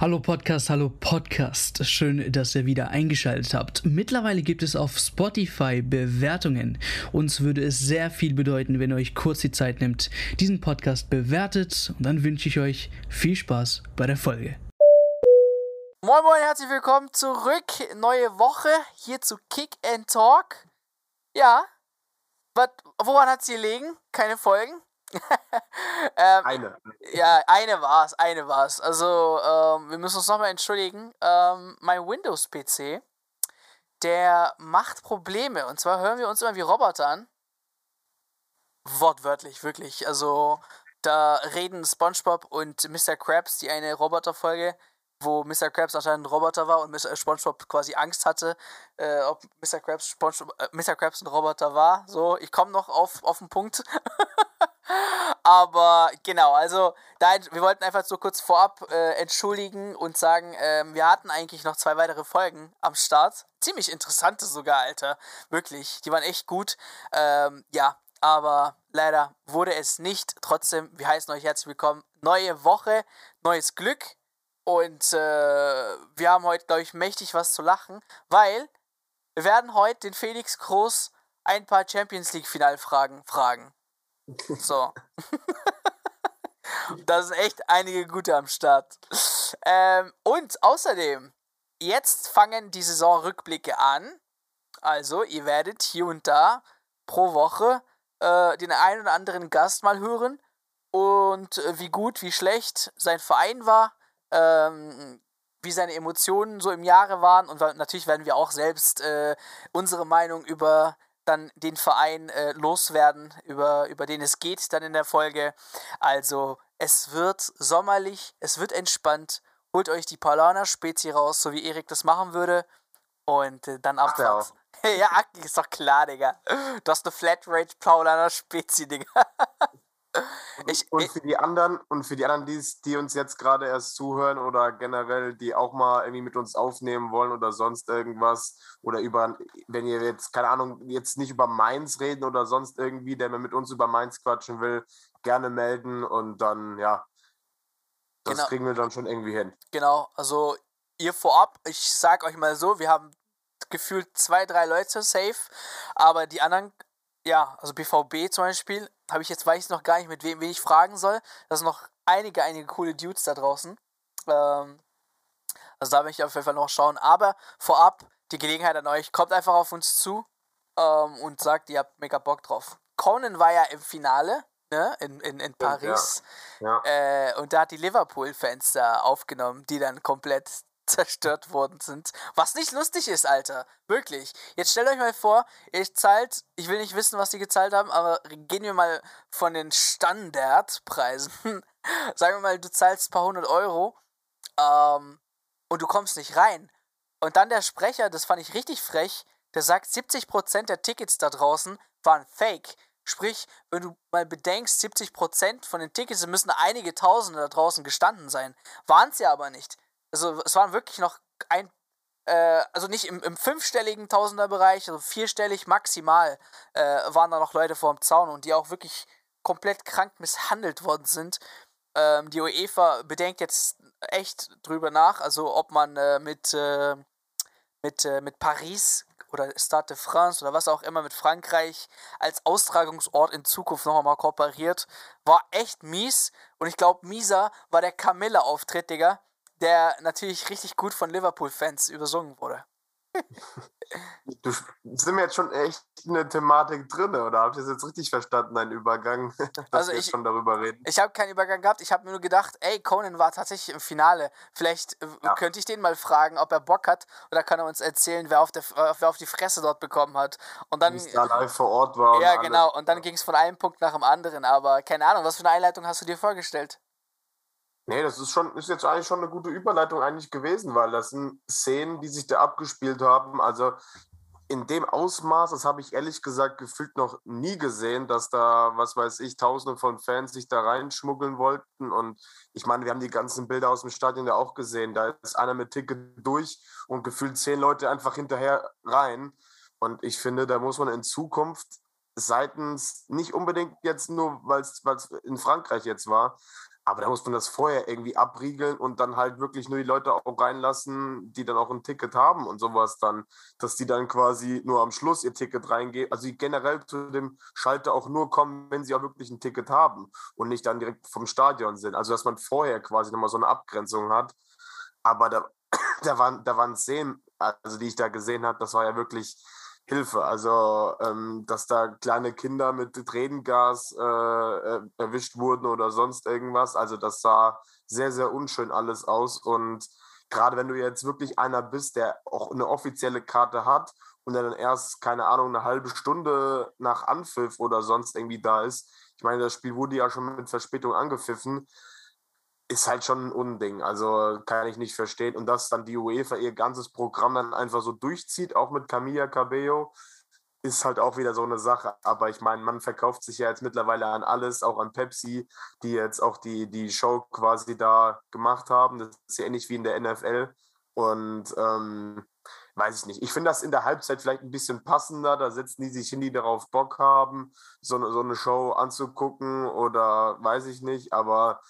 Hallo Podcast, hallo Podcast. Schön, dass ihr wieder eingeschaltet habt. Mittlerweile gibt es auf Spotify Bewertungen. Uns würde es sehr viel bedeuten, wenn ihr euch kurz die Zeit nimmt, diesen Podcast bewertet. Und dann wünsche ich euch viel Spaß bei der Folge. Moin Moin, herzlich willkommen zurück. Neue Woche hier zu Kick and Talk. Ja, Wat, woran hat es gelegen? Keine Folgen? ähm, eine. Ja, eine war es, eine war es. Also, ähm, wir müssen uns nochmal entschuldigen. Ähm, mein Windows-PC, der macht Probleme. Und zwar hören wir uns immer wie Roboter an. Wortwörtlich, wirklich. Also, da reden SpongeBob und Mr. Krabs, die eine Roboterfolge, wo Mr. Krabs anscheinend ein Roboter war und Mr. SpongeBob quasi Angst hatte, äh, ob Mr. Krabs, SpongeBob, äh, Mr. Krabs ein Roboter war. So, ich komme noch auf, auf den Punkt. Aber genau, also da, wir wollten einfach so kurz vorab äh, entschuldigen und sagen, ähm, wir hatten eigentlich noch zwei weitere Folgen am Start. Ziemlich interessante sogar, Alter. Wirklich, die waren echt gut. Ähm, ja, aber leider wurde es nicht. Trotzdem, wir heißen euch herzlich willkommen. Neue Woche, neues Glück. Und äh, wir haben heute, glaube ich, mächtig was zu lachen, weil wir werden heute den Felix Groß ein paar Champions League Finalfragen fragen. So. da sind echt einige gute am Start. Ähm, und außerdem, jetzt fangen die Saisonrückblicke an. Also, ihr werdet hier und da pro Woche äh, den einen oder anderen Gast mal hören und äh, wie gut, wie schlecht sein Verein war, ähm, wie seine Emotionen so im Jahre waren und natürlich werden wir auch selbst äh, unsere Meinung über dann den Verein äh, loswerden, über, über den es geht dann in der Folge. Also es wird sommerlich, es wird entspannt. Holt euch die Paulaner Spezi raus, so wie Erik das machen würde. Und äh, dann abfahrt. ja, ist doch klar, Digga. Du hast eine Flatrate Paulaner Spezi, Digga. Ich, und für die anderen und für die anderen, die, die uns jetzt gerade erst zuhören oder generell, die auch mal irgendwie mit uns aufnehmen wollen oder sonst irgendwas oder über, wenn ihr jetzt, keine Ahnung, jetzt nicht über Mainz reden oder sonst irgendwie, der mit uns über Mainz quatschen will, gerne melden und dann, ja, das genau. kriegen wir dann schon irgendwie hin. Genau, also ihr vorab, ich sag euch mal so, wir haben gefühlt zwei, drei Leute safe, aber die anderen ja, also BVB zum Beispiel, habe ich jetzt, weiß ich noch gar nicht, mit wem wen ich fragen soll. Da sind noch einige, einige coole Dudes da draußen. Ähm, also da will ich auf jeden Fall noch schauen. Aber vorab, die Gelegenheit an euch, kommt einfach auf uns zu ähm, und sagt, ihr habt mega Bock drauf. Conan war ja im Finale, ne, in, in, in Paris. Ja. Ja. Äh, und da hat die Liverpool-Fans da aufgenommen, die dann komplett zerstört worden sind. Was nicht lustig ist, Alter. Wirklich. Jetzt stellt euch mal vor, ihr zahlt, ich will nicht wissen, was die gezahlt haben, aber gehen wir mal von den Standardpreisen. Sagen wir mal, du zahlst ein paar hundert Euro ähm, und du kommst nicht rein. Und dann der Sprecher, das fand ich richtig frech, der sagt, 70% der Tickets da draußen waren fake. Sprich, wenn du mal bedenkst, 70% von den Tickets müssen einige Tausende da draußen gestanden sein. Waren ja aber nicht also es waren wirklich noch ein, äh, also nicht im, im fünfstelligen Tausenderbereich, also vierstellig maximal, äh, waren da noch Leute vor dem Zaun und die auch wirklich komplett krank misshandelt worden sind. Ähm, die UEFA bedenkt jetzt echt drüber nach, also ob man äh, mit, äh, mit, äh, mit Paris oder Stade de France oder was auch immer mit Frankreich als Austragungsort in Zukunft noch einmal kooperiert. War echt mies. Und ich glaube, mieser war der Camilla-Auftritt, Digga der natürlich richtig gut von Liverpool-Fans übersungen wurde. du sind wir jetzt schon echt in der Thematik drin, oder habt ihr es jetzt richtig verstanden, dein Übergang, dass also wir ich, schon darüber reden? Ich habe keinen Übergang gehabt, ich habe mir nur gedacht, ey, Conan war tatsächlich im Finale. Vielleicht äh, ja. könnte ich den mal fragen, ob er Bock hat, oder kann er uns erzählen, wer auf, der, wer auf die Fresse dort bekommen hat. Und dann. da live vor Ort war. Ja, genau, und dann ging es von einem Punkt nach dem anderen, aber keine Ahnung, was für eine Einleitung hast du dir vorgestellt? Nee, das ist schon, ist jetzt eigentlich schon eine gute Überleitung eigentlich gewesen, weil das sind Szenen, die sich da abgespielt haben. Also in dem Ausmaß, das habe ich ehrlich gesagt gefühlt noch nie gesehen, dass da, was weiß ich, tausende von Fans sich da reinschmuggeln wollten. Und ich meine, wir haben die ganzen Bilder aus dem Stadion ja auch gesehen. Da ist einer mit Ticket durch und gefühlt zehn Leute einfach hinterher rein. Und ich finde, da muss man in Zukunft seitens, nicht unbedingt jetzt nur, weil es in Frankreich jetzt war, Aber da muss man das vorher irgendwie abriegeln und dann halt wirklich nur die Leute auch reinlassen, die dann auch ein Ticket haben und sowas dann, dass die dann quasi nur am Schluss ihr Ticket reingehen, also die generell zu dem Schalter auch nur kommen, wenn sie auch wirklich ein Ticket haben und nicht dann direkt vom Stadion sind. Also dass man vorher quasi nochmal so eine Abgrenzung hat. Aber da, da waren, da waren Szenen, also die ich da gesehen habe, das war ja wirklich Hilfe. Also, ähm, dass da kleine Kinder mit Tränengas äh, äh, erwischt wurden oder sonst irgendwas. Also, das sah sehr, sehr unschön alles aus. Und gerade wenn du jetzt wirklich einer bist, der auch eine offizielle Karte hat und der dann erst, keine Ahnung, eine halbe Stunde nach Anpfiff oder sonst irgendwie da ist. Ich meine, das Spiel wurde ja schon mit Verspätung angepfiffen ist halt schon ein Unding. Also kann ich nicht verstehen. Und dass dann die UEFA ihr ganzes Programm dann einfach so durchzieht, auch mit Camilla Cabello, ist halt auch wieder so eine Sache. Aber ich meine, man verkauft sich ja jetzt mittlerweile an alles, auch an Pepsi, die jetzt auch die, die Show quasi da gemacht haben. Das ist ja ähnlich wie in der NFL. Und ähm, weiß ich nicht. Ich finde das in der Halbzeit vielleicht ein bisschen passender. Da setzen die sich hin, die darauf Bock haben, so so eine Show anzugucken oder weiß ich nicht. Aber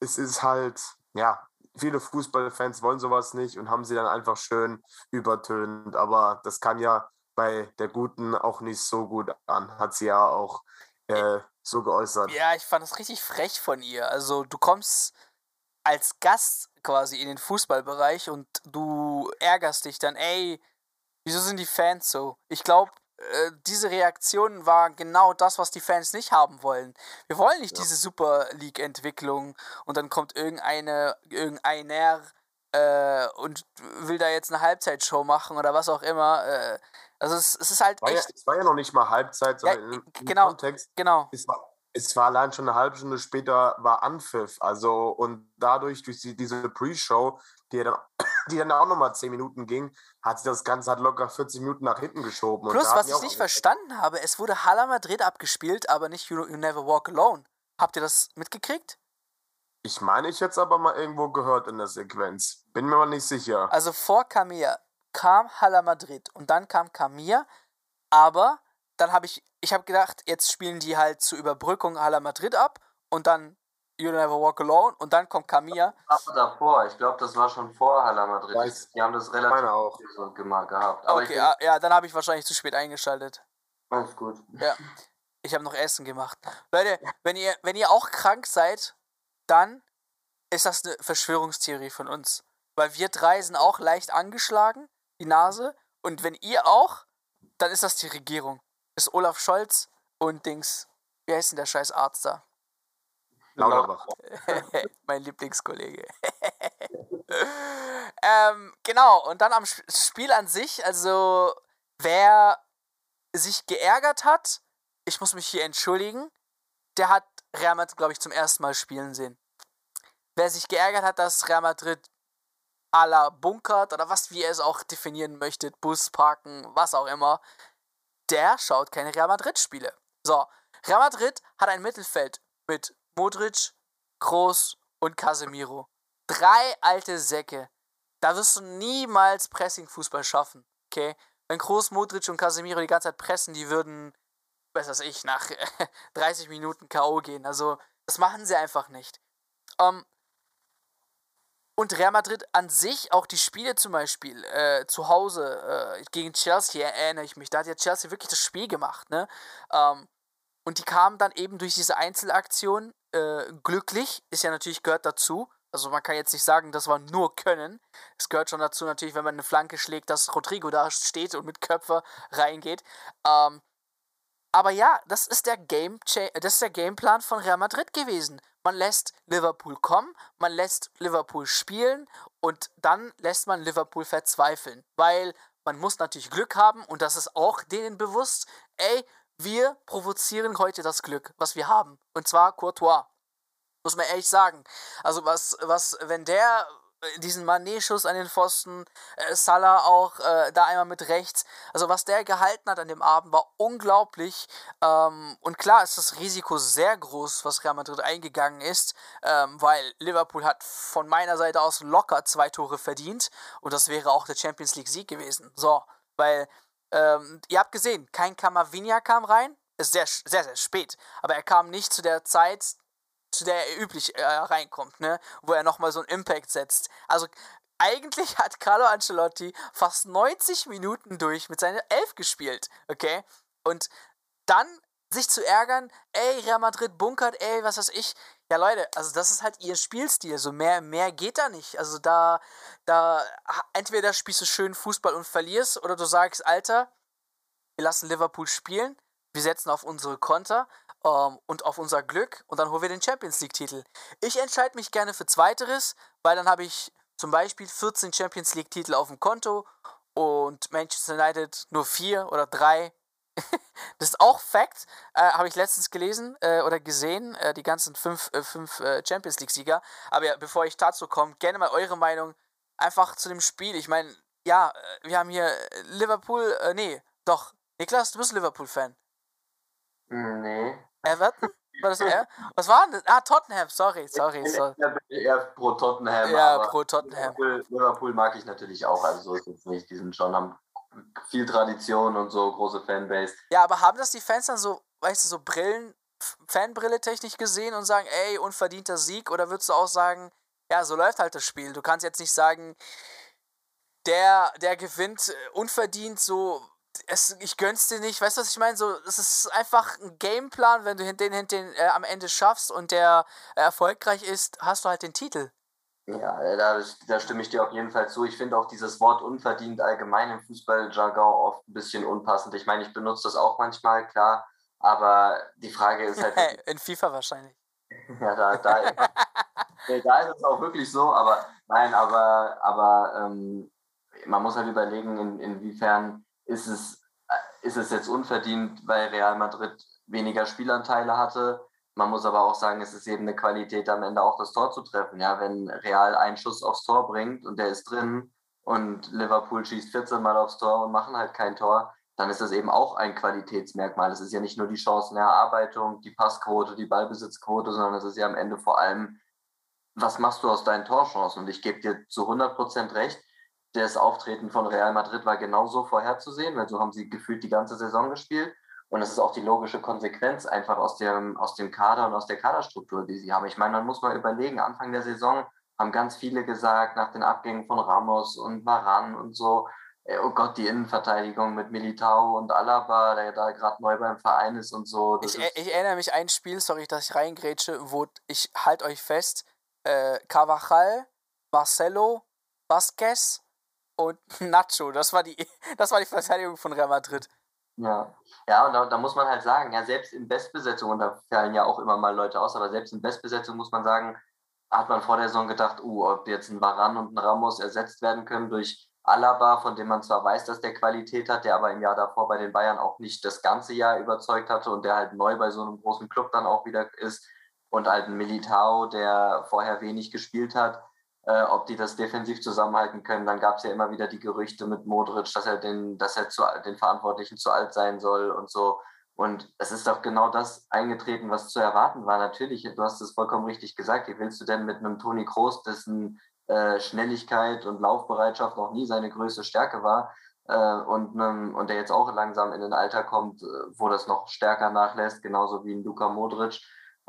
es ist halt, ja, viele Fußballfans wollen sowas nicht und haben sie dann einfach schön übertönt. Aber das kann ja bei der Guten auch nicht so gut an. Hat sie ja auch äh, so geäußert. Ja, ich fand das richtig frech von ihr. Also du kommst als Gast quasi in den Fußballbereich und du ärgerst dich dann, ey, wieso sind die Fans so? Ich glaube, äh, diese Reaktion war genau das, was die Fans nicht haben wollen. Wir wollen nicht ja. diese Super League-Entwicklung und dann kommt irgendeine, irgendeiner äh, und will da jetzt eine Halbzeitshow machen oder was auch immer. Äh, also es, es, ist halt war echt. Ja, es war ja noch nicht mal Halbzeit, sondern ja, im, genau, Kontext. Genau. Es war, es war allein schon eine halbe Stunde später war Anpfiff. Also und dadurch, durch die, diese Pre-Show, die dann, die dann auch nochmal 10 Minuten ging, hat sich das Ganze hat locker 40 Minuten nach hinten geschoben. Plus, was ich nicht verstanden habe, es wurde Hala Madrid abgespielt, aber nicht You, you Never Walk Alone. Habt ihr das mitgekriegt? Ich meine, ich hätte es aber mal irgendwo gehört in der Sequenz. Bin mir aber nicht sicher. Also vor Camilla kam Hala Madrid und dann kam Camilla, aber dann habe ich, ich habe gedacht, jetzt spielen die halt zur Überbrückung Hala Madrid ab und dann You Never Walk Alone und dann kommt Camilla. Aber davor, ich glaube, das war schon vor Hala Madrid. Weiß, die haben das relativ auch. so gehabt. Aber okay, ja, ja, dann habe ich wahrscheinlich zu spät eingeschaltet. Alles gut. Ja. Ich habe noch Essen gemacht. Leute, wenn ihr, wenn ihr auch krank seid, dann ist das eine Verschwörungstheorie von uns. Weil wir drei sind auch leicht angeschlagen, die Nase. Und wenn ihr auch, dann ist das die Regierung. Ist Olaf Scholz und Dings. Wie heißt denn der scheiß Arzt da? Lauterbach. mein Lieblingskollege. ähm, genau, und dann am Spiel an sich, also wer sich geärgert hat, ich muss mich hier entschuldigen, der hat Real Madrid, glaube ich, zum ersten Mal spielen sehen. Wer sich geärgert hat, dass Real Madrid à la bunkert oder was, wie ihr es auch definieren möchtet, Bus parken, was auch immer, der schaut keine Real Madrid-Spiele. So, Real Madrid hat ein Mittelfeld mit Modric, Kroos und Casemiro. Drei alte Säcke. Da wirst du niemals Pressing-Fußball schaffen, okay? Wenn Kroos, Modric und Casemiro die ganze Zeit pressen, die würden, was weiß ich, nach 30 Minuten K.O. gehen. Also, das machen sie einfach nicht. Um, ähm, und Real Madrid an sich, auch die Spiele zum Beispiel äh, zu Hause äh, gegen Chelsea, erinnere ich mich, da hat ja Chelsea wirklich das Spiel gemacht, ne? Ähm, und die kamen dann eben durch diese Einzelaktion äh, glücklich, ist ja natürlich gehört dazu. Also man kann jetzt nicht sagen, das war nur Können. Es gehört schon dazu natürlich, wenn man eine Flanke schlägt, dass Rodrigo da steht und mit Köpfer reingeht. Ähm, aber ja, das ist der Game das ist der Gameplan von Real Madrid gewesen. Man lässt Liverpool kommen, man lässt Liverpool spielen und dann lässt man Liverpool verzweifeln, weil man muss natürlich Glück haben und das ist auch denen bewusst. Ey, wir provozieren heute das Glück, was wir haben. Und zwar Courtois. Muss man ehrlich sagen. Also was, was, wenn der äh, diesen Manet-Schuss an den Pfosten, äh, Salah auch äh, da einmal mit rechts. Also was der gehalten hat an dem Abend war unglaublich. Ähm, und klar ist das Risiko sehr groß, was Real Madrid eingegangen ist, ähm, weil Liverpool hat von meiner Seite aus locker zwei Tore verdient und das wäre auch der Champions League Sieg gewesen. So, weil ähm, ihr habt gesehen, kein Kamavinga kam rein. Ist sehr, sehr, sehr spät. Aber er kam nicht zu der Zeit, zu der er üblich äh, reinkommt, ne? Wo er nochmal so einen Impact setzt. Also eigentlich hat Carlo Ancelotti fast 90 Minuten durch mit seiner Elf gespielt, okay? Und dann sich zu ärgern, ey, Real Madrid bunkert, ey, was weiß ich. Ja, Leute, also das ist halt ihr Spielstil. So mehr, mehr geht da nicht. Also da, da, entweder spielst du schön Fußball und verlierst, oder du sagst, Alter, wir lassen Liverpool spielen, wir setzen auf unsere Konter ähm, und auf unser Glück und dann holen wir den Champions League-Titel. Ich entscheide mich gerne für Zweiteres, weil dann habe ich zum Beispiel 14 Champions League-Titel auf dem Konto und Manchester United nur vier oder drei. Das ist auch Fact, äh, habe ich letztens gelesen äh, oder gesehen, äh, die ganzen fünf, äh, fünf äh, Champions League-Sieger. Aber ja, bevor ich dazu komme, gerne mal eure Meinung einfach zu dem Spiel. Ich meine, ja, äh, wir haben hier Liverpool, nee, doch, Niklas, du bist Liverpool-Fan. Nee. Everton? War das er? Was war denn das? Ah, Tottenham, sorry, sorry. sorry. Ich eher pro Tottenham. Ja, pro Tottenham. Liverpool, Liverpool, mag ich natürlich auch, also so ist es nicht. Die sind schon, haben viel Tradition und so, große Fanbase. Ja, aber haben das die Fans dann so, weißt du, so Brillen, Fanbrille technisch gesehen und sagen, ey, unverdienter Sieg? Oder würdest du auch sagen, ja, so läuft halt das Spiel. Du kannst jetzt nicht sagen, der, der gewinnt äh, unverdient, so es, ich gönn's dir nicht, weißt du, was ich meine? So, es ist einfach ein Gameplan, wenn du den, den, den äh, am Ende schaffst und der äh, erfolgreich ist, hast du halt den Titel. Ja, äh, da, da stimme ich dir auf jeden Fall zu. Ich finde auch dieses Wort unverdient allgemein im Fußballjargon oft ein bisschen unpassend. Ich meine, ich benutze das auch manchmal, klar, aber die Frage ist halt. In FIFA wahrscheinlich. ja, da, da, da ist es auch wirklich so, aber nein, aber, aber ähm, man muss halt überlegen, in, inwiefern ist es, äh, ist es jetzt unverdient, weil Real Madrid weniger Spielanteile hatte. Man muss aber auch sagen, es ist eben eine Qualität, am Ende auch das Tor zu treffen. Ja, wenn Real einen Schuss aufs Tor bringt und der ist drin und Liverpool schießt 14 Mal aufs Tor und machen halt kein Tor, dann ist das eben auch ein Qualitätsmerkmal. Es ist ja nicht nur die Chancenerarbeitung, die Passquote, die Ballbesitzquote, sondern es ist ja am Ende vor allem, was machst du aus deinen Torchancen? Und ich gebe dir zu 100 Prozent recht, das Auftreten von Real Madrid war genauso vorherzusehen, weil so haben sie gefühlt die ganze Saison gespielt. Und es ist auch die logische Konsequenz einfach aus dem, aus dem Kader und aus der Kaderstruktur, die sie haben. Ich meine, man muss mal überlegen, Anfang der Saison haben ganz viele gesagt, nach den Abgängen von Ramos und Varan und so, äh, oh Gott, die Innenverteidigung mit Militao und Alaba, der da gerade neu beim Verein ist und so. Ich, ich, erinnere mich ein Spiel, sorry, dass ich reingrätsche, wo ich halt euch fest, äh, Carvajal, Marcelo, Vasquez, und Nacho. Das war die, das war die Verteidigung von Real Madrid. Ja, ja und da, da, muss man halt sagen, ja, selbst in Bestbesetzung, und da fallen ja auch immer mal Leute aus, aber selbst in Bestbesetzung muss man sagen, hat man vor der Saison gedacht, uh, ob jetzt ein Varan und ein Ramos ersetzt werden können durch Alaba, von dem man zwar weiß, dass der Qualität hat, der aber im Jahr davor bei den Bayern auch nicht das ganze Jahr überzeugt hatte und der halt neu bei so einem großen Club dann auch wieder ist. Und halt ein Militao, der vorher wenig gespielt hat äh, ob die das defensiv zusammenhalten können. Dann gab es ja immer wieder die Gerüchte mit Modric, dass er den, dass er zu, den Verantwortlichen zu alt sein soll und so. Und es ist doch genau das eingetreten, was zu erwarten war. Natürlich, du hast es vollkommen richtig gesagt. Wie willst du denn mit einem Toni Kroos, dessen äh, Schnelligkeit und Laufbereitschaft noch nie seine größte Stärke war, äh, und, und der jetzt auch langsam in ein Alter kommt, äh, wo das noch stärker nachlässt, genauso wie ein Luka Modric,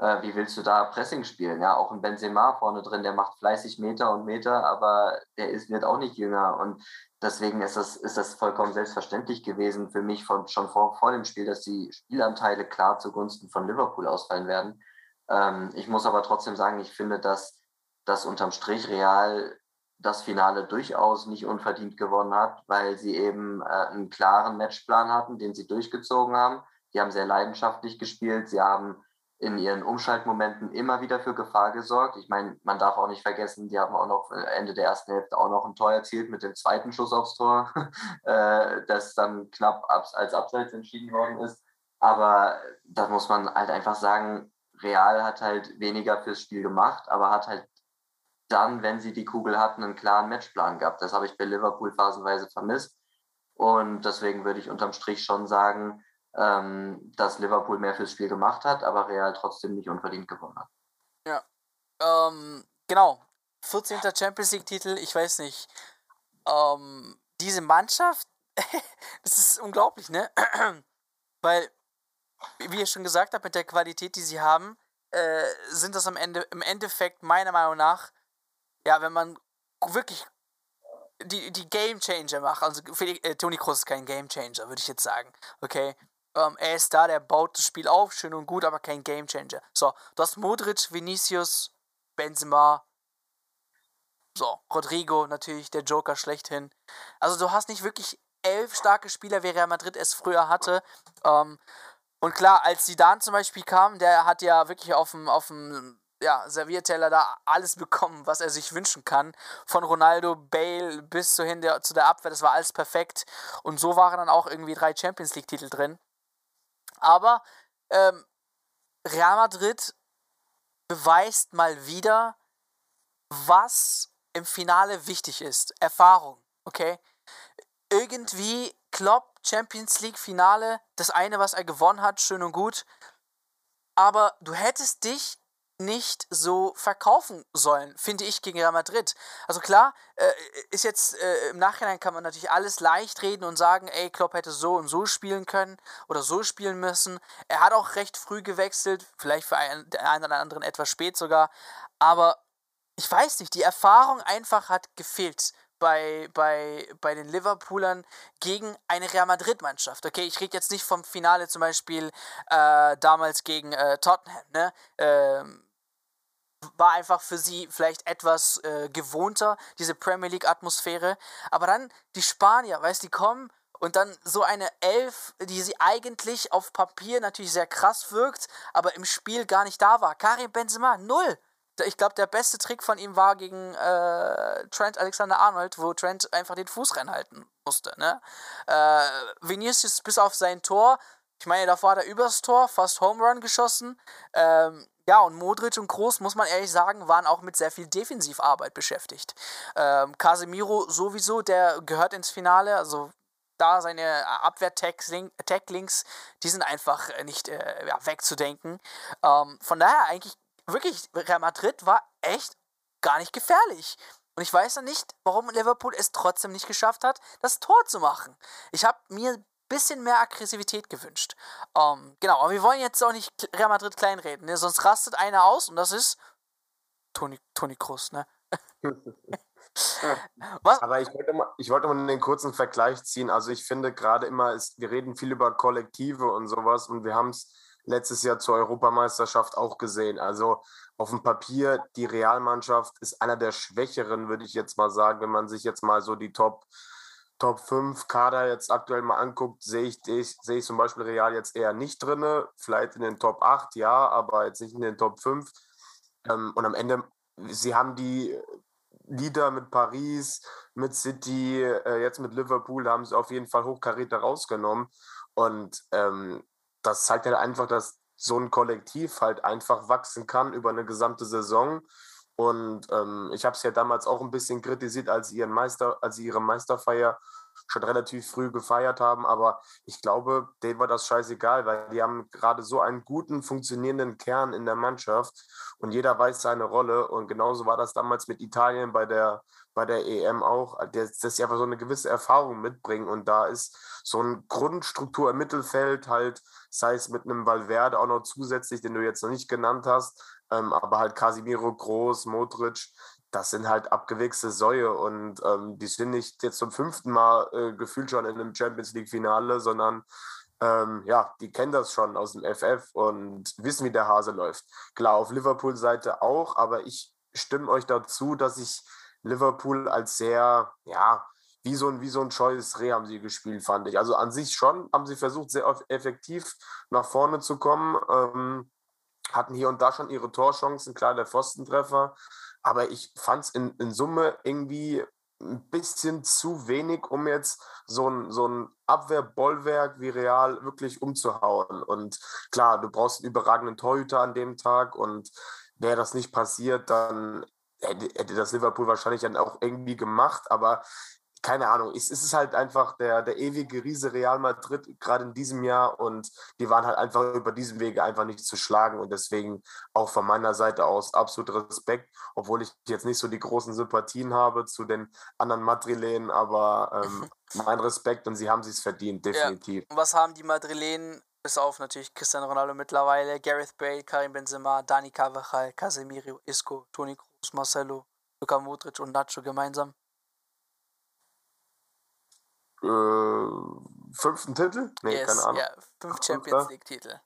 äh, wie willst du da Pressing spielen? Ja, auch ein Benzema vorne drin, der macht fleißig Meter und Meter, aber der ist, wird auch nicht jünger. Und deswegen ist das, ist das vollkommen selbstverständlich gewesen für mich von, schon vor, vor dem Spiel, dass die Spielanteile klar zugunsten von Liverpool ausfallen werden. Ähm, ich muss aber trotzdem sagen, ich finde, dass das unterm Strich Real das Finale durchaus nicht unverdient gewonnen hat, weil sie eben äh, einen klaren Matchplan hatten, den sie durchgezogen haben. Die haben sehr leidenschaftlich gespielt. Sie haben in ihren Umschaltmomenten immer wieder für Gefahr gesorgt. Ich meine, man darf auch nicht vergessen, die haben auch noch äh, Ende der ersten Hälfte auch noch ein Tor erzielt mit dem zweiten Schuss aufs Tor, äh, das dann knapp als Abseits entschieden worden ist. Aber da muss man halt einfach sagen, Real hat halt weniger fürs Spiel gemacht, aber hat halt dann, wenn sie die Kugel hatten, einen klaren Matchplan gehabt. Das habe ich bei Liverpool phasenweise vermisst. Und deswegen würde ich unterm Strich schon sagen, ähm, dass Liverpool mehr fürs Spiel gemacht hat, aber Real trotzdem nicht unverdient gewonnen hat. Ja, ähm, genau. 14. Champions League-Titel, ich weiß nicht. Ähm, diese Mannschaft, das ist unglaublich, ne? Weil, wie ihr schon gesagt habt, mit der Qualität, die sie haben, äh, sind das am Ende, im Endeffekt meiner Meinung nach, ja, wenn man wirklich die, die Game Changer macht, also Felix, äh, Toni Kroos ist kein Game Changer, würde ich jetzt sagen, okay, ähm, er ist da, der baut das Spiel auf, schön und gut, aber kein Game Changer. So, du hast Modric, Vinicius, Benzema, so, Rodrigo natürlich, der Joker schlechthin. Also du hast nicht wirklich elf starke Spieler, wie Real Madrid es früher hatte. Ähm, und klar, als Zidane zum Beispiel kam, der hat ja wirklich auf dem, auf dem ja, Servierteller da alles bekommen, was er sich wünschen kann. Von Ronaldo, Bale bis zu, hin der, zu der Abwehr, das war alles perfekt. Und so waren dann auch irgendwie drei Champions League-Titel drin. Aber ähm, Real Madrid beweist mal wieder, was im Finale wichtig ist. Erfahrung, okay? Irgendwie Klopp, Champions League Finale, das eine, was er gewonnen hat, schön und gut. Aber du hättest dich nicht so verkaufen sollen, finde ich, gegen Real Madrid. Also klar, äh, ist jetzt äh, im Nachhinein kann man natürlich alles leicht reden und sagen, ey, Klopp hätte so und so spielen können oder so spielen müssen. Er hat auch recht früh gewechselt, vielleicht für einen, den einen oder anderen etwas spät sogar, aber ich weiß nicht, die Erfahrung einfach hat gefehlt bei, bei, bei den Liverpoolern gegen eine Real Madrid-Mannschaft. Okay, ich rede jetzt nicht vom Finale zum Beispiel äh, damals gegen äh, Tottenham, ne? Ähm, war einfach für sie vielleicht etwas äh, gewohnter, diese Premier League-Atmosphäre. Aber dann die Spanier, weißt du, die kommen und dann so eine Elf, die sie eigentlich auf Papier natürlich sehr krass wirkt, aber im Spiel gar nicht da war. Karim Benzema, null. Ich glaube, der beste Trick von ihm war gegen äh, Trent Alexander-Arnold, wo Trent einfach den Fuß reinhalten musste. Ne? Äh, Vinicius bis auf sein Tor, ich meine, davor hat er übers Tor, fast Home Run geschossen. Ähm, ja, und Modric und Groß, muss man ehrlich sagen, waren auch mit sehr viel Defensivarbeit beschäftigt. Ähm, Casemiro sowieso, der gehört ins Finale, also da seine Abwehr-Tacklings, die sind einfach nicht äh, ja, wegzudenken. Ähm, von daher eigentlich wirklich, Real Madrid war echt gar nicht gefährlich. Und ich weiß ja nicht, warum Liverpool es trotzdem nicht geschafft hat, das Tor zu machen. Ich habe mir bisschen mehr Aggressivität gewünscht. Ähm, genau, aber wir wollen jetzt auch nicht Real Madrid kleinreden, ne? sonst rastet einer aus und das ist Toni, Toni Kroos, ne? Was? Aber ich wollte, mal, ich wollte mal einen kurzen Vergleich ziehen. Also ich finde gerade immer, ist, wir reden viel über Kollektive und sowas und wir haben es letztes Jahr zur Europameisterschaft auch gesehen. Also auf dem Papier, die Realmannschaft ist einer der Schwächeren, würde ich jetzt mal sagen, wenn man sich jetzt mal so die Top Top 5 Kader jetzt aktuell mal anguckt, sehe ich, sehe ich zum Beispiel Real jetzt eher nicht drin. Vielleicht in den Top 8, ja, aber jetzt nicht in den Top 5. Ähm, und am Ende, sie haben die Lieder mit Paris, mit City, äh, jetzt mit Liverpool, haben sie auf jeden Fall Hochkaräter rausgenommen. Und ähm, das zeigt halt einfach, dass so ein Kollektiv halt einfach wachsen kann über eine gesamte Saison und ähm, ich habe es ja damals auch ein bisschen kritisiert, als sie, ihren Meister, als sie ihre Meisterfeier schon relativ früh gefeiert haben. Aber ich glaube, denen war das scheißegal, weil die haben gerade so einen guten, funktionierenden Kern in der Mannschaft und jeder weiß seine Rolle. Und genauso war das damals mit Italien bei der, bei der EM auch, dass, dass sie einfach so eine gewisse Erfahrung mitbringen. Und da ist so eine Grundstruktur im Mittelfeld halt, sei es mit einem Valverde auch noch zusätzlich, den du jetzt noch nicht genannt hast, ähm, aber halt Casimiro, Groß, Modric, das sind halt abgewichste Säue und ähm, die sind nicht jetzt zum fünften Mal äh, gefühlt schon in einem Champions League-Finale, sondern ähm, ja, die kennen das schon aus dem FF und wissen, wie der Hase läuft. Klar, auf Liverpool-Seite auch, aber ich stimme euch dazu, dass ich Liverpool als sehr, ja, wie so ein, wie so ein scheues Reh haben sie gespielt, fand ich. Also an sich schon haben sie versucht, sehr effektiv nach vorne zu kommen. Ähm, hatten hier und da schon ihre Torchancen, klar, der Pfostentreffer. Aber ich fand es in, in Summe irgendwie ein bisschen zu wenig, um jetzt so ein, so ein Abwehrbollwerk wie Real wirklich umzuhauen. Und klar, du brauchst einen überragenden Torhüter an dem Tag und wäre das nicht passiert, dann hätte, hätte das Liverpool wahrscheinlich dann auch irgendwie gemacht. Aber keine Ahnung, es ist halt einfach der, der ewige Riese Real Madrid, gerade in diesem Jahr. Und die waren halt einfach über diesen Wege einfach nicht zu schlagen. Und deswegen auch von meiner Seite aus absolut Respekt, obwohl ich jetzt nicht so die großen Sympathien habe zu den anderen Madrilenen, aber ähm, mein Respekt und sie haben es verdient, definitiv. Ja. Was haben die Madrilenen bis auf natürlich Cristiano Ronaldo mittlerweile, Gareth Bale, Karim Benzema, Dani Carvajal, Casemiro, Isco, Toni Kroos, Marcelo, Luka Modric und Nacho gemeinsam? Äh, fünften Titel? Nee, yes, keine Ahnung. Ja, fünf Champions League-Titel.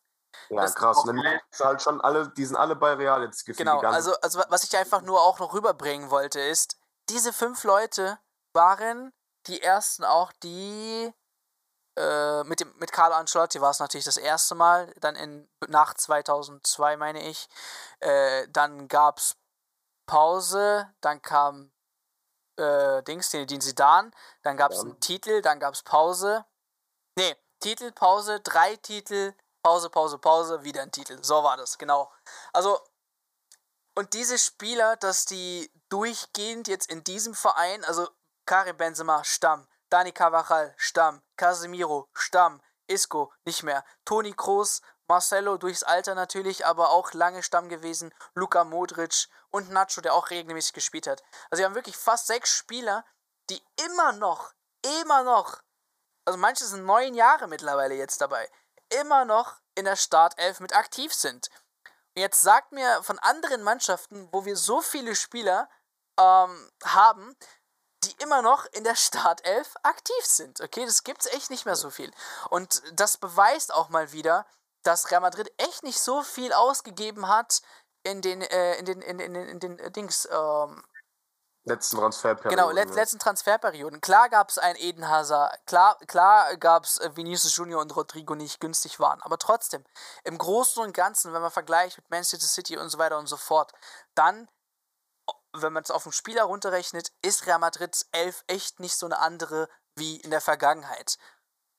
Ja, Das- krass. Und dann halt schon alle, die sind alle bei Real jetzt gefühlt. Genau, also, also was ich einfach nur auch noch rüberbringen wollte, ist, diese fünf Leute waren die ersten auch, die äh, mit, dem, mit Carlo Ancelotti war es natürlich das erste Mal, dann in, nach 2002 meine ich, äh, dann gab es Pause, dann kam äh, Dings, den, den Zidane, dann gab es Ja. einen Titel, dann gab es Pause, nee, Titel, Pause, drei Titel, Pause, Pause, Pause, wieder ein Titel, so war das, genau. Also und diese Spieler, dass die durchgehend jetzt in diesem Verein, also Karim Benzema, Stamm, Dani Carvajal, Stamm, Casemiro, Stamm, Isco, nicht mehr, Toni Kroos, Marcelo durchs Alter natürlich, aber auch lange Stamm gewesen, Luka Modric und Nacho, der auch regelmäßig gespielt hat. Also wir haben wirklich fast sechs Spieler, die immer noch, immer noch, also manche sind neun Jahre mittlerweile jetzt dabei, immer noch in der Startelf mit aktiv sind. Und Jetzt sagt mir von anderen Mannschaften, wo wir so viele Spieler ähm, haben, die immer noch in der Startelf aktiv sind. Okay, das gibt's echt nicht mehr so viel. Und das beweist auch mal wieder, dass Real Madrid echt nicht so viel ausgegeben hat in den, äh, in den, in, in, in den äh, Dings, ähm, letzten Transferperiode. Genau, let, letzten Transferperioden. Klar gab es einen Eden Hazard, klar, klar gab es Vinicius Junior und Rodrigo nicht günstig waren, aber trotzdem, im Großen und Ganzen, wenn man vergleicht mit Manchester City und so weiter und so fort, dann, wenn man es auf den Spieler runterrechnet, ist Real Madrids Elf echt nicht so eine andere wie in der Vergangenheit.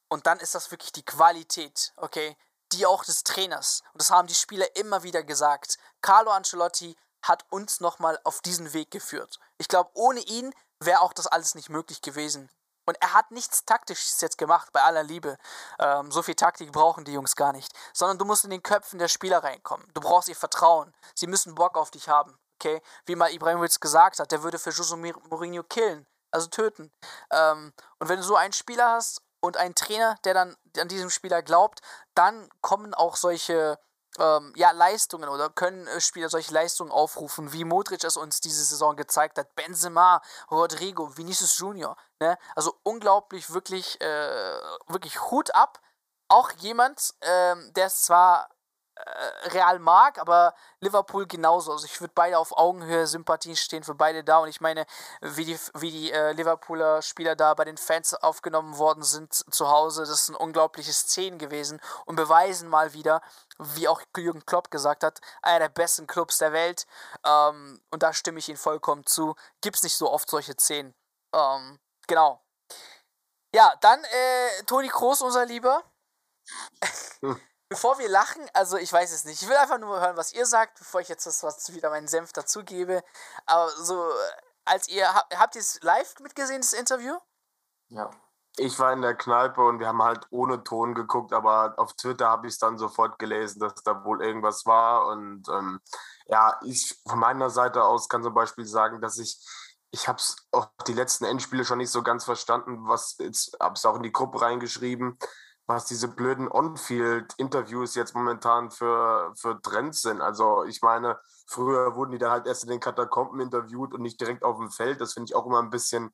Und dann ist das wirklich die Qualität, okay? Die auch des Trainers. Und das haben die Spieler immer wieder gesagt. Carlo Ancelotti hat uns nochmal auf diesen Weg geführt. Ich glaube, ohne ihn wäre auch das alles nicht möglich gewesen. Und er hat nichts Taktisches jetzt gemacht, bei aller Liebe. Ähm, so viel Taktik brauchen die Jungs gar nicht. Sondern du musst in den Köpfen der Spieler reinkommen. Du brauchst ihr Vertrauen. Sie müssen Bock auf dich haben. Okay? Wie mal Ibrahimovic gesagt hat, der würde für Jose Mourinho killen. Also töten. Ähm, und wenn du so einen Spieler hast und einen Trainer, der dann an diesem Spieler glaubt, dann kommen auch solche ähm, ja, Leistungen oder können äh, Spieler solche Leistungen aufrufen, wie Modric es uns diese Saison gezeigt hat, Benzema, Rodrigo, Vinicius Junior, ne? Also unglaublich, wirklich, äh, wirklich Hut ab. Auch jemand, ähm, der es zwar Real mag, aber Liverpool genauso. Also ich würde beide auf Augenhöhe, Sympathien stehen für beide da. Und ich meine, wie die, wie die äh, Liverpooler Spieler da bei den Fans aufgenommen worden sind zu Hause, das sind unglaubliche Szenen gewesen und beweisen mal wieder, wie auch Jürgen Klopp gesagt hat, einer der besten Clubs der Welt. Ähm, und da stimme ich Ihnen vollkommen zu. Gibt es nicht so oft solche Szenen. Ähm, genau. Ja, dann äh, Toni Kroos, unser Lieber. Bevor wir lachen, also ich weiß es nicht. Ich will einfach nur hören, was ihr sagt, bevor ich jetzt das was wieder meinen Senf dazugebe. Aber so, als ihr habt, habt ihr es live mitgesehen, das Interview? Ja. Ich war in der Kneipe und wir haben halt ohne Ton geguckt, aber auf Twitter habe ich es dann sofort gelesen, dass da wohl irgendwas war. Und ähm, ja, ich von meiner Seite aus kann zum Beispiel sagen, dass ich, ich habe es auch die letzten Endspiele schon nicht so ganz verstanden, was jetzt, habe es auch in die Gruppe reingeschrieben, was diese blöden On-Field-Interviews jetzt momentan für, für Trends sind. Also ich meine, früher wurden die dann halt erst in den Katakomben interviewt und nicht direkt auf dem Feld. Das finde ich auch immer ein bisschen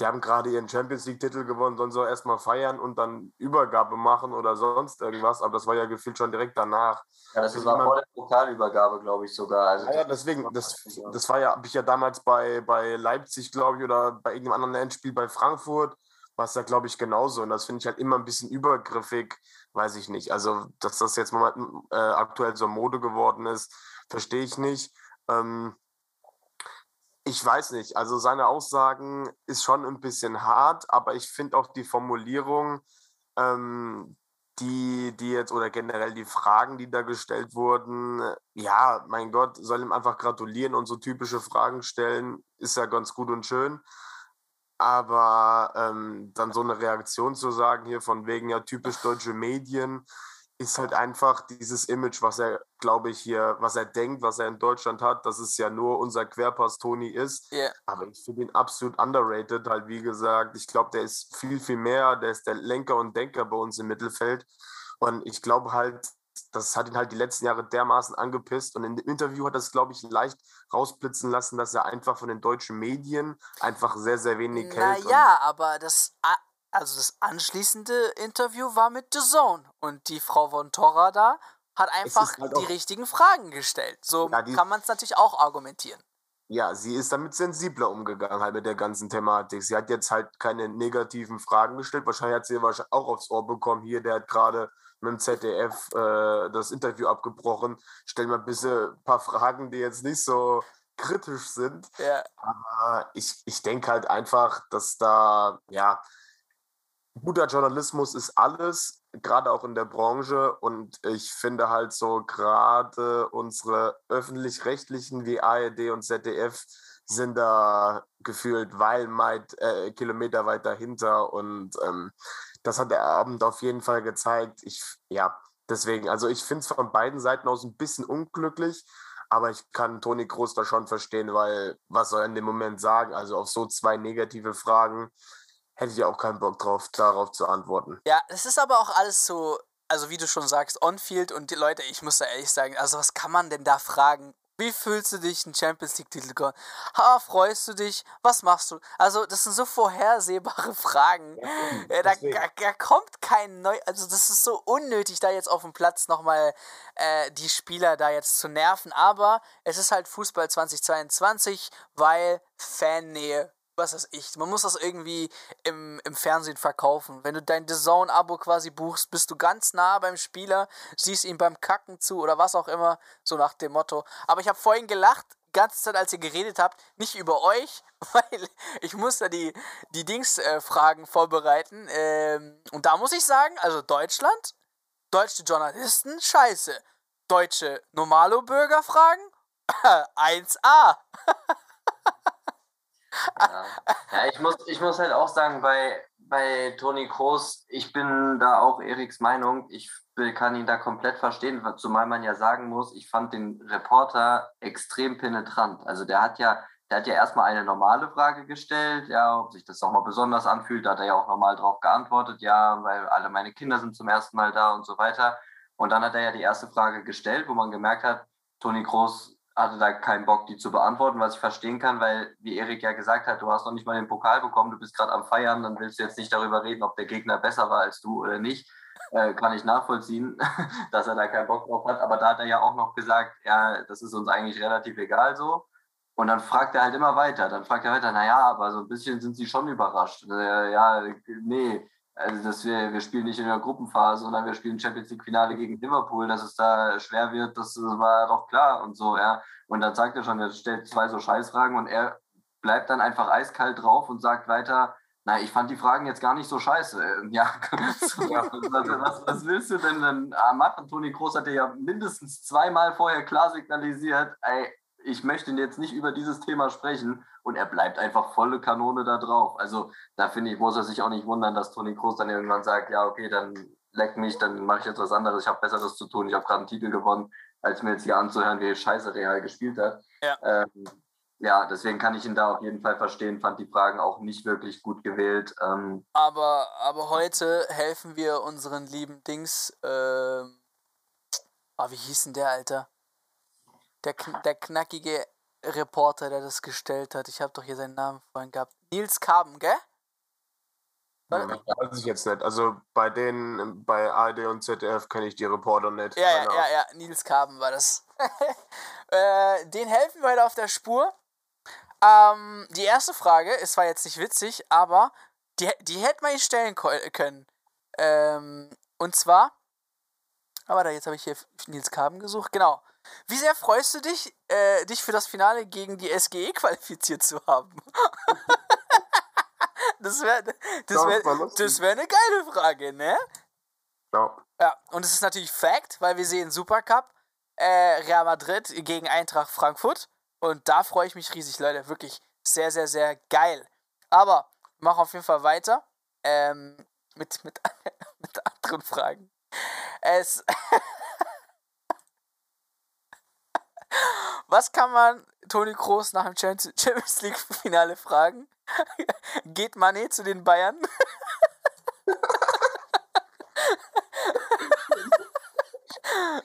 die haben gerade ihren Champions League-Titel gewonnen, sollen so erstmal feiern und dann Übergabe machen oder sonst irgendwas. Aber das war ja gefühlt schon direkt danach. Ja, das Also war vor der Pokalübergabe, glaube ich sogar. Also Ja, ja, deswegen, das, das war ja, habe ich ja damals bei, bei Leipzig, glaube ich, oder bei irgendeinem anderen Endspiel bei Frankfurt, war es da, glaube ich, genauso. Und das finde ich halt immer ein bisschen übergriffig, weiß ich nicht. Also, dass das jetzt mal äh, aktuell so Mode geworden ist, verstehe ich nicht. Ähm, ich weiß nicht. Also seine Aussagen ist schon ein bisschen hart, aber ich finde auch die Formulierung, ähm, die, die jetzt oder generell die Fragen, die da gestellt wurden, ja, mein Gott, soll ihm einfach gratulieren und so typische Fragen stellen, ist ja ganz gut und schön. Aber ähm, dann so eine Reaktion zu sagen, hier von wegen ja typisch deutsche Medien, ist halt einfach dieses Image, was er, glaube ich, hier, was er denkt, was er in Deutschland hat, dass es ja nur unser Querpass Toni ist. Ja. Aber ich finde ihn absolut underrated, halt wie gesagt. Ich glaube, der ist viel, viel mehr. Der ist der Lenker und Denker bei uns im Mittelfeld. Und ich glaube halt, das hat ihn halt die letzten Jahre dermaßen angepisst. Und im Interview hat es, glaube ich, leicht rausblitzen lassen, dass er einfach von den deutschen Medien einfach sehr, sehr wenig hält. Naja, aber das, also das anschließende Interview war mit The Zone. Und die Frau von Torra da hat einfach halt die richtigen Fragen gestellt. So ja, kann man es natürlich auch argumentieren. Ja, sie ist damit sensibler umgegangen, halt mit der ganzen Thematik. Sie hat jetzt halt keine negativen Fragen gestellt. Wahrscheinlich hat sie auch aufs Ohr bekommen. Hier, der hat gerade mit dem ZDF äh, das Interview abgebrochen. Stell mal bitte ein paar Fragen, die jetzt nicht so kritisch sind. Ja. Aber ich, ich denke halt einfach, dass da, ja, guter Journalismus ist alles, gerade auch in der Branche. Und ich finde halt so, gerade unsere öffentlich-rechtlichen wie ARD und ZDF sind da gefühlt weit, äh, Kilometer weit dahinter. Und ähm, das hat der Abend auf jeden Fall gezeigt. Ich, ja, deswegen, also ich finde es von beiden Seiten aus ein bisschen unglücklich, aber ich kann Toni Kroos da schon verstehen, weil was soll er in dem Moment sagen? Also auf so zwei negative Fragen hätte ich auch keinen Bock drauf, darauf zu antworten. Ja, es ist aber auch alles so, also wie du schon sagst, on-field und die Leute, ich muss da ehrlich sagen, also was kann man denn da fragen, wie fühlst du dich, einen Champions League-Titel gewonnen? Ha, freust du dich? Was machst du? Also, das sind so vorhersehbare Fragen. Ja, da, da, kommt kein neu. Also, das ist so unnötig, da jetzt auf dem Platz nochmal äh, die Spieler da jetzt zu nerven. Aber es ist halt Fußball 2022, weil Fannähe was weiß ich, man muss das irgendwie im, im Fernsehen verkaufen. Wenn du dein The Zone-Abo quasi buchst, bist du ganz nah beim Spieler, siehst ihm beim Kacken zu oder was auch immer, so nach dem Motto. Aber ich habe vorhin gelacht, die ganze Zeit, als ihr geredet habt, nicht über euch, weil ich muss da die, die Dings-Fragen äh, vorbereiten. Ähm, und da muss ich sagen, also Deutschland, deutsche Journalisten, scheiße. Deutsche Normalo-Bürger-Fragen, 1A. Ja, ja ich, muss, ich muss halt auch sagen, bei, bei Toni Kroos, ich bin da auch Eriks Meinung. Ich kann ihn da komplett verstehen, zumal man ja sagen muss, ich fand den Reporter extrem penetrant. Also der hat ja, der hat ja erstmal eine normale Frage gestellt, ja, ob sich das nochmal besonders anfühlt. Da hat er ja auch normal drauf geantwortet, ja, weil alle meine Kinder sind zum ersten Mal da und so weiter. Und dann hat er ja die erste Frage gestellt, wo man gemerkt hat, Toni Kroos hatte da keinen Bock, die zu beantworten, was ich verstehen kann, weil, wie Erik ja gesagt hat, du hast noch nicht mal den Pokal bekommen, du bist gerade am Feiern, dann willst du jetzt nicht darüber reden, ob der Gegner besser war als du oder nicht. Äh, kann ich nachvollziehen, dass er da keinen Bock drauf hat. Aber da hat er ja auch noch gesagt, ja, das ist uns eigentlich relativ egal so. Und dann fragt er halt immer weiter. Dann fragt er weiter, naja, aber so ein bisschen sind sie schon überrascht. Äh, ja, nee, also dass wir, wir spielen nicht in der Gruppenphase, sondern wir spielen Champions League Finale gegen Liverpool, dass es da schwer wird, das, war doch klar und so, ja. Und dann sagt er schon, er stellt zwei so Scheißfragen und er bleibt dann einfach eiskalt drauf und sagt weiter, na, ich fand die Fragen jetzt gar nicht so scheiße. Ja, was, was, willst du denn dann machen? Toni Kroos hat ja mindestens zweimal vorher klar signalisiert, ey, ich möchte jetzt nicht über dieses Thema sprechen und er bleibt einfach volle Kanone da drauf. Also da finde ich, muss er sich auch nicht wundern, dass Toni Kroos dann irgendwann sagt, ja, okay, dann leck mich, dann mache ich jetzt was anderes, ich habe Besseres zu tun, ich habe gerade einen Titel gewonnen, als mir jetzt hier anzuhören, wie scheiße Real gespielt hat. Ja. Ähm, ja, deswegen kann ich ihn da auf jeden Fall verstehen, fand die Fragen auch nicht wirklich gut gewählt. Ähm, aber, aber heute helfen wir unseren lieben Dings, ähm, oh, wie hieß denn der, Alter? Der, der knackige Reporter, der das gestellt hat. Ich habe doch hier seinen Namen vorhin gehabt. Nils Kaben, gell? Ja, weiß ich jetzt nicht. Also bei denen, bei ARD und ZDF kenne ich die Reporter nicht. Ja, ja, ja, ja, Nils Kaben war das. äh, den helfen wir heute auf der Spur. Ähm, die erste Frage, es war jetzt nicht witzig, aber die, die hätte man stellen können. Ähm, und zwar, aber da jetzt habe ich hier Nils Kaben gesucht. Genau. Wie sehr freust du dich, äh, dich für das Finale gegen die SGE qualifiziert zu haben? das wäre das wär, das wär eine geile Frage, ne? Ja. Ja, und es ist natürlich Fact, weil wir sehen Supercup, äh, Real Madrid gegen Eintracht Frankfurt. Und da freue ich mich riesig, Leute. Wirklich sehr, sehr, sehr geil. Aber mach auf jeden Fall weiter. Ähm, mit, mit, mit anderen Fragen. Es. Was kann man Toni Kroos nach dem Champions League Finale fragen? Geht Mané zu den Bayern?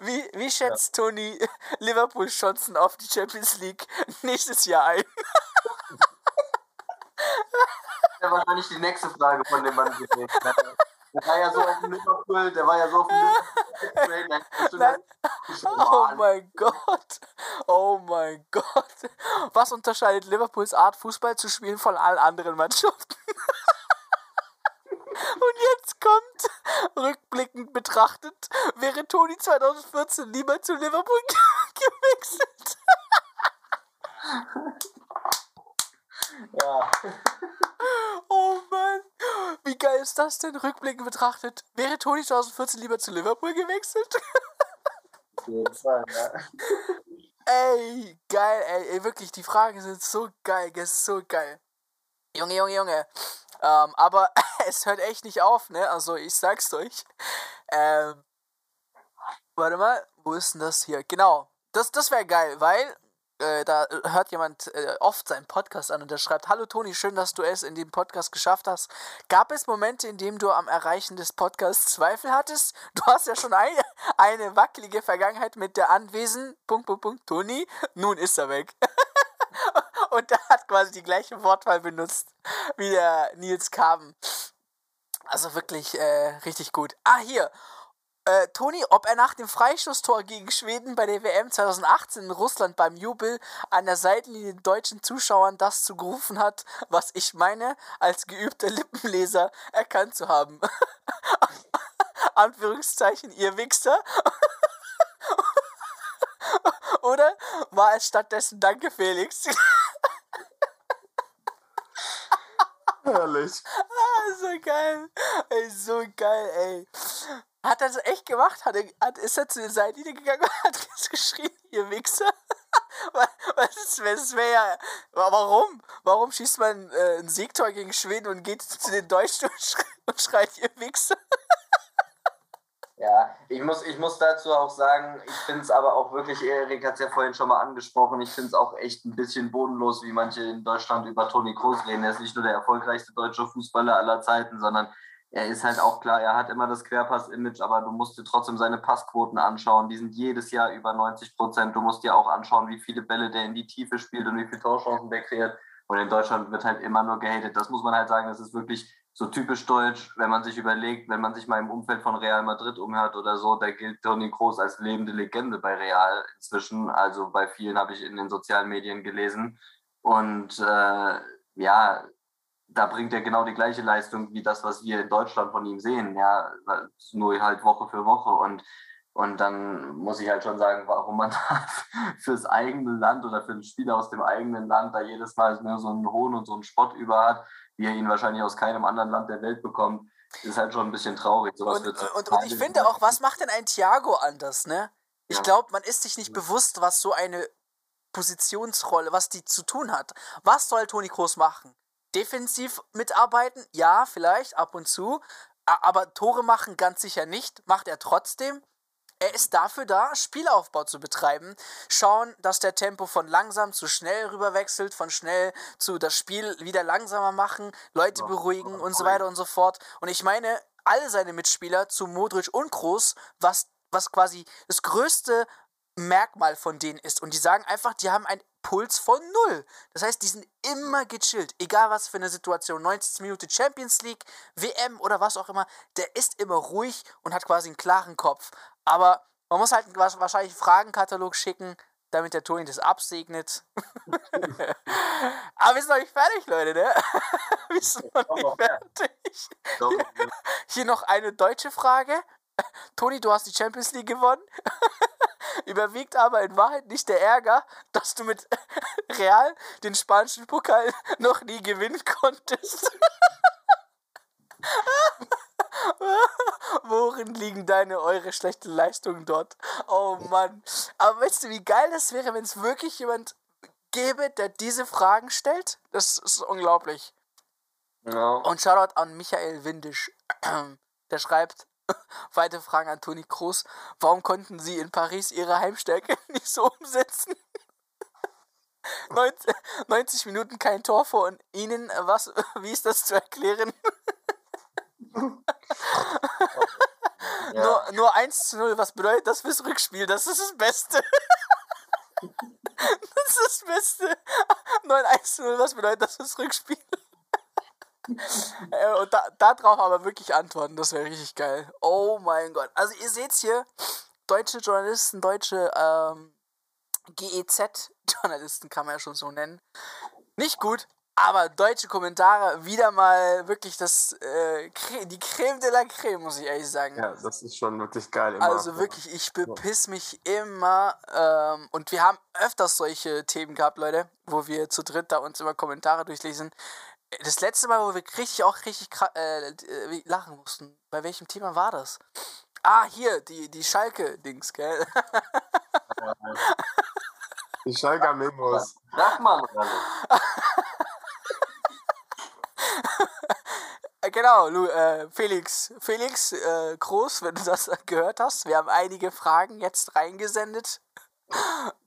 Wie schätzt ja. Toni Liverpool Chancen auf die Champions League nächstes Jahr ein? Das wäre wahrscheinlich die nächste Frage von dem Mann gewesen. Der war ja so auf dem Liverpool, der war ja so auf dem Liverpool. Oh mein Gott. Oh mein Gott. Was unterscheidet Liverpools Art, Fußball zu spielen von allen anderen Mannschaften? Und jetzt kommt, rückblickend betrachtet, wäre Toni 2014 lieber zu Liverpool gewechselt. ja. Oh Mann. Wie geil ist das denn, rückblickend betrachtet? Wäre Toni 2014 lieber zu Liverpool gewechselt? Auf jeden Fall, ja. Ey, geil, ey, ey, wirklich, die Fragen sind so geil, das ist so geil. Junge, Junge, Junge. Ähm, aber es hört echt nicht auf, ne? Also ich sag's euch. Ähm, warte mal, wo ist denn das hier? Genau. Das, das wäre geil, weil äh, da hört jemand äh, oft seinen Podcast an und der schreibt: Hallo Toni, schön, dass du es in dem Podcast geschafft hast. Gab es Momente, in denen du am Erreichen des Podcasts Zweifel hattest? Du hast ja schon eine, eine wackelige Vergangenheit mit der Anwesen. Punkt, Punkt, Punkt, Toni. Nun ist er weg. und er hat quasi die gleiche Wortwahl benutzt wie der Nils Kaben. Also wirklich äh, richtig gut. Ah, hier. Äh, Toni, ob er nach dem Freistoßtor gegen Schweden bei der WM 2018 in Russland beim Jubel an der Seitenlinie den deutschen Zuschauern das zugerufen hat, was ich meine, als geübter Lippenleser erkannt zu haben. Anführungszeichen, ihr Wichser. Oder war es stattdessen Danke, Felix? Herrlich. Ah, so geil. Ey, so geil, ey. Hat er das echt gemacht? Hat hat, ist er zu den Seitenlinie gegangen und hat geschrien, ihr Wichser? Was wäre wär ja. Warum? Warum schießt man äh, ein Siegtor gegen Schweden und geht zu den Deutschen und, schreit, und schreit ihr Wichser? Ja, ich muss, ich muss dazu auch sagen, ich finde es aber auch wirklich, Erik hat es ja vorhin schon mal angesprochen, ich finde es auch echt ein bisschen bodenlos, wie manche in Deutschland über Toni Kroos reden. Er ist nicht nur der erfolgreichste deutsche Fußballer aller Zeiten, sondern er ist halt auch klar, er hat immer das Querpass-Image, aber du musst dir trotzdem seine Passquoten anschauen. Die sind jedes Jahr über 90 Prozent. Du musst dir auch anschauen, wie viele Bälle der in die Tiefe spielt und wie viele Torchancen der kreiert. Und in Deutschland wird halt immer nur gehatet. Das muss man halt sagen, das ist wirklich so typisch deutsch, wenn man sich überlegt, wenn man sich mal im Umfeld von Real Madrid umhört oder so, da gilt Toni Kroos als lebende Legende bei Real inzwischen. Also bei vielen habe ich in den sozialen Medien gelesen. Und äh, ja, da bringt er genau die gleiche Leistung wie das, was wir in Deutschland von ihm sehen. Ja, nur halt Woche für Woche. Und und dann muss ich halt schon sagen, warum man da fürs eigene Land oder für einen Spieler aus dem eigenen Land da jedes Mal nur so einen Hohn und so einen Spott über hat, wie er ihn wahrscheinlich aus keinem anderen Land der Welt bekommt, ist halt schon ein bisschen traurig. Sowas und, und, und ich finde auch, was macht denn ein Thiago anders, ne? Ich ja. glaube, man ist sich nicht bewusst, was so eine Positionsrolle, was die zu tun hat. Was soll Toni Kroos machen? Defensiv mitarbeiten? Ja, vielleicht ab und zu. Aber Tore machen ganz sicher nicht. Macht er trotzdem? Er ist dafür da, Spielaufbau zu betreiben, schauen, dass der Tempo von langsam zu schnell rüberwechselt, von schnell zu das Spiel wieder langsamer machen, Leute beruhigen und so weiter und so fort. Und ich meine, alle seine Mitspieler zu Modric und Groß, was, was quasi das größte Merkmal von denen ist. Und die sagen einfach, die haben ein Puls von null. Das heißt, die sind immer gechillt, egal was für eine Situation. 90 Minuten Champions League, WM oder was auch immer, der ist immer ruhig und hat quasi einen klaren Kopf. Aber man muss halt wahrscheinlich einen Fragenkatalog schicken, damit der Toni das absegnet. Aber wir sind noch nicht fertig, Leute, ne? wir sind noch nicht fertig. Hier noch eine deutsche Frage. Toni, du hast die Champions League gewonnen. Überwiegt aber in Wahrheit nicht der Ärger, dass du mit Real den spanischen Pokal noch nie gewinnen konntest. Worin liegen deine, eure schlechten Leistungen dort? Oh Mann. Aber weißt du, wie geil das wäre, wenn es wirklich jemand gäbe, der diese Fragen stellt? Das ist unglaublich. Ja. Und Shoutout an Michael Windisch. Der schreibt, Weitere Fragen an Toni Kroos. Warum konnten Sie in Paris Ihre Heimstärke nicht so umsetzen? 90, 90 Minuten kein Tor vor und Ihnen, was, wie ist das zu erklären? Ja. nur 1 zu 0, was bedeutet das fürs Rückspiel? Das ist das Beste. das ist das Beste. 9 1 zu 0, was bedeutet das fürs Rückspiel? Äh, und da, darauf aber wirklich antworten, das wäre richtig geil. Oh mein Gott. Also ihr seht hier, deutsche Journalisten, deutsche ähm, GEZ-Journalisten kann man ja schon so nennen. Nicht gut, aber deutsche Kommentare wieder mal wirklich das äh, die Creme de la Creme, muss ich ehrlich sagen. Ja, das ist schon wirklich geil. Immer. Also wirklich, ich bepiss mich immer. Ähm, und wir haben öfters solche Themen gehabt, Leute, wo wir zu dritt da uns immer Kommentare durchlesen. Das letzte Mal, wo wir richtig auch richtig äh, äh lachen mussten. Bei welchem Thema war das? Ah, hier, die, die Schalke-Dings, gell? Die Schalke-Memos. Sag mal, Genau, Lu, äh, Felix, Felix äh, Groß, wenn du das gehört hast, wir haben einige Fragen jetzt reingesendet.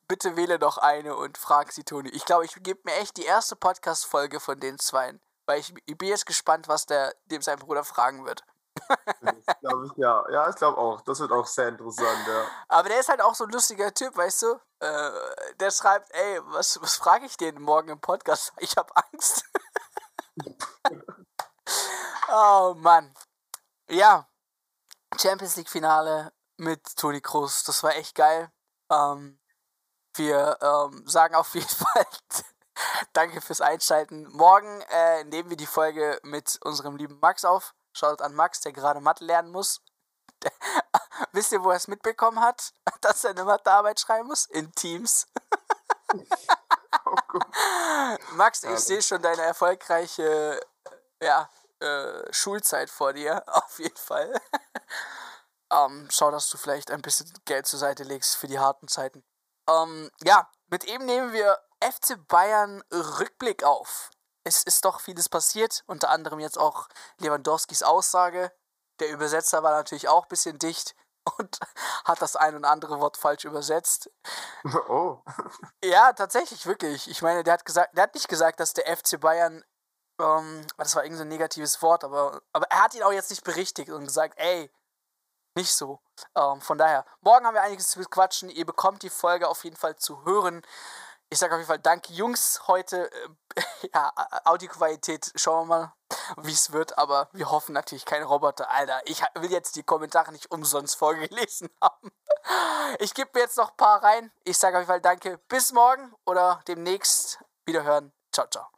Bitte wähle doch eine und frag sie, Toni. Ich glaube, ich gebe mir echt die erste Podcast-Folge von den zweien, weil ich, ich, bin jetzt gespannt, was der dem sein Bruder fragen wird. glaube ich, ja. Ja, ich glaube auch. Das wird auch sehr interessant, ja. Aber der ist halt auch so ein lustiger Typ, weißt du? Äh, der schreibt, ey, was, was frage ich den morgen im Podcast? Ich habe Angst. Oh Mann. Ja. Champions League Finale mit Toni Kroos. Das war echt geil. Ähm, wir ähm, sagen auf jeden Fall Danke fürs Einschalten. Morgen äh, nehmen wir die Folge mit unserem lieben Max auf. Schaut an Max, der gerade Mathe lernen muss. Der, wisst ihr, wo er es mitbekommen hat, dass er eine Mathearbeit schreiben muss? In Teams. oh, Max, ich sehe schon deine erfolgreiche ja, äh, Schulzeit vor dir, auf jeden Fall. ähm, schau, dass du vielleicht ein bisschen Geld zur Seite legst für die harten Zeiten. Ähm, ja, mit ihm nehmen wir FC Bayern Rückblick auf. Es ist doch vieles passiert, unter anderem jetzt auch Lewandowskis Aussage. Der Übersetzer war natürlich auch ein bisschen dicht und hat das ein und andere Wort falsch übersetzt. Oh. Ja, tatsächlich, wirklich. Ich meine, der hat gesagt, der hat nicht gesagt, dass der FC Bayern ähm, das war irgendwie so ein negatives Wort, aber, aber er hat ihn auch jetzt nicht berichtigt und gesagt, ey, nicht so. Ähm, von daher, morgen haben wir einiges zu quatschen. Ihr bekommt die Folge auf jeden Fall zu hören. Ich sage auf jeden Fall danke, Jungs, heute. Äh, ja, Audioqualität, schauen wir mal, wie es wird, aber wir hoffen natürlich keine Roboter. Alter, ich will jetzt die Kommentare nicht umsonst vorgelesen haben. Ich gebe mir jetzt noch ein paar rein. Ich sage auf jeden Fall danke, bis morgen oder demnächst. Wiederhören. Ciao, ciao.